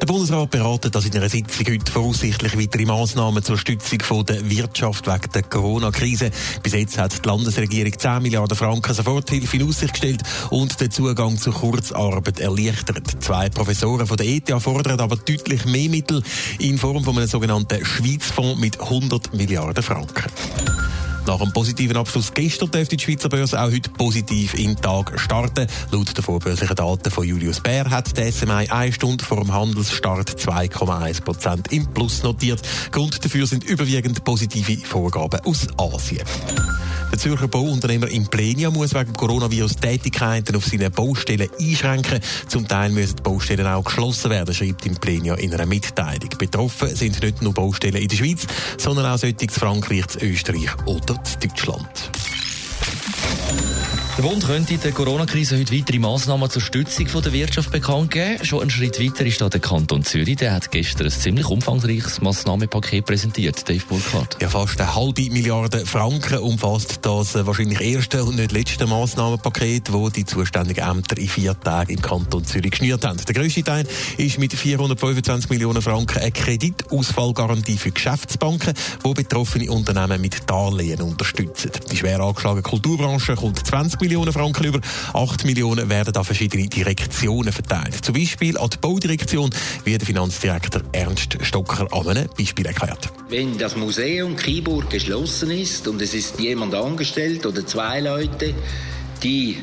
Der Bundesrat beratet, dass in einer Sitzung heute voraussichtlich weitere Massnahmen zur Stützung der Wirtschaft wegen der Corona-Krise. Bis jetzt hat die Landesregierung 10 Milliarden Franken Soforthilfe in Aussicht gestellt und den Zugang zur Kurzarbeit erleichtert. Zwei Professoren von der ETH fordern aber deutlich mehr Mittel in Form von einem sogenannten Schweizfonds mit 100 Milliarden Franken. Nach einem positiven Abschluss gestern dürfte die Schweizer Börse auch heute positiv in den Tag starten. Laut der vorbörslichen Daten von Julius Bär hat der SMI eine Stunde vor dem Handelsstart 2,1 Prozent im Plus notiert. Grund dafür sind überwiegend positive Vorgaben aus Asien. Der Zürcher Bauunternehmer Implenia muss wegen Coronavirus Tätigkeiten auf seinen Baustellen einschränken. Zum Teil müssen die Baustellen auch geschlossen werden, schreibt Implenia in einer Mitteilung. Betroffen sind nicht nur Baustellen in der Schweiz, sondern auch solche in Frankreich, Österreich oder Deutschland. Der Bund könnte in der Corona-Krise heute weitere Massnahmen zur Stützung der Wirtschaft bekannt geben. Schon einen Schritt weiter ist da der Kanton Zürich. Der hat gestern ein ziemlich umfangreiches Massnahmenpaket präsentiert. Dave Burkhardt. Ja, fast eine halbe Milliarde Franken umfasst das äh, wahrscheinlich erste und nicht letzte Massnahmenpaket, wo die zuständigen Ämter in vier Tagen im Kanton Zürich geschnürt haben. Der grösste Teil ist mit 425 Millionen Franken eine Kreditausfallgarantie für Geschäftsbanken, wo betroffene Unternehmen mit Darlehen unterstützen. Schwer angeschlagene Kulturbranche kommt 20 Millionen Franken über. 8 Millionen werden an verschiedene Direktionen verteilt. Zum Beispiel an die Baudirektion, wie der Finanzdirektor Ernst Stocker an einem Beispiel erklärt. Wenn das Museum Kiburg geschlossen ist und es ist jemand angestellt oder zwei Leute, die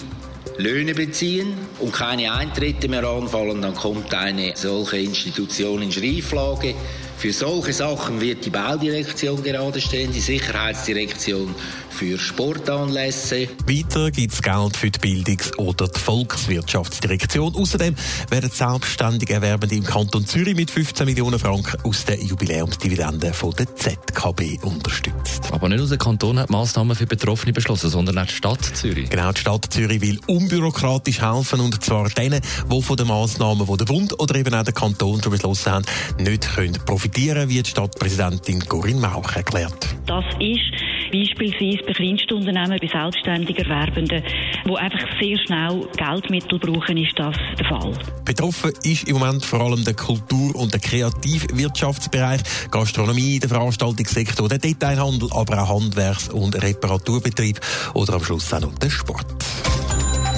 Löhne beziehen und keine Eintritte mehr anfallen, dann kommt eine solche Institution in Schrieflage. Für solche Sachen wird die Baudirektion gerade stehen, die Sicherheitsdirektion für Sportanlässe. Weiter gibt es Geld für die Bildungs- oder die Volkswirtschaftsdirektion. Außerdem werden selbstständig Erwerbende im Kanton Zürich mit 15 Millionen Franken aus der Jubiläumsdividende von der ZKB unterstützt. Aber nicht nur der Kanton hat Massnahmen für Betroffene beschlossen, sondern auch die Stadt Zürich. Genau, die Stadt Zürich will unbürokratisch helfen und zwar denen, die von den Massnahmen, die der Bund oder eben auch der Kanton schon beschlossen haben, nicht können profitieren, wie die Stadtpräsidentin Corinne Mauch erklärt. Das ist beispielsweise bei Kleinstunternehmen, bei selbstständig Erwerbenden, die einfach sehr schnell Geldmittel brauchen, ist das der Fall. Betroffen ist im Moment vor allem der Kultur- und der Kreativwirtschaftsbereich, Gastronomie, der Veranstaltungssektor, der Detailhandel, aber auch Handwerks- und Reparaturbetrieb oder am Schluss auch noch der Sport.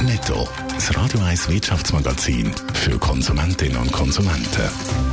Netto, das Radio 1 Wirtschaftsmagazin für Konsumentinnen und Konsumenten.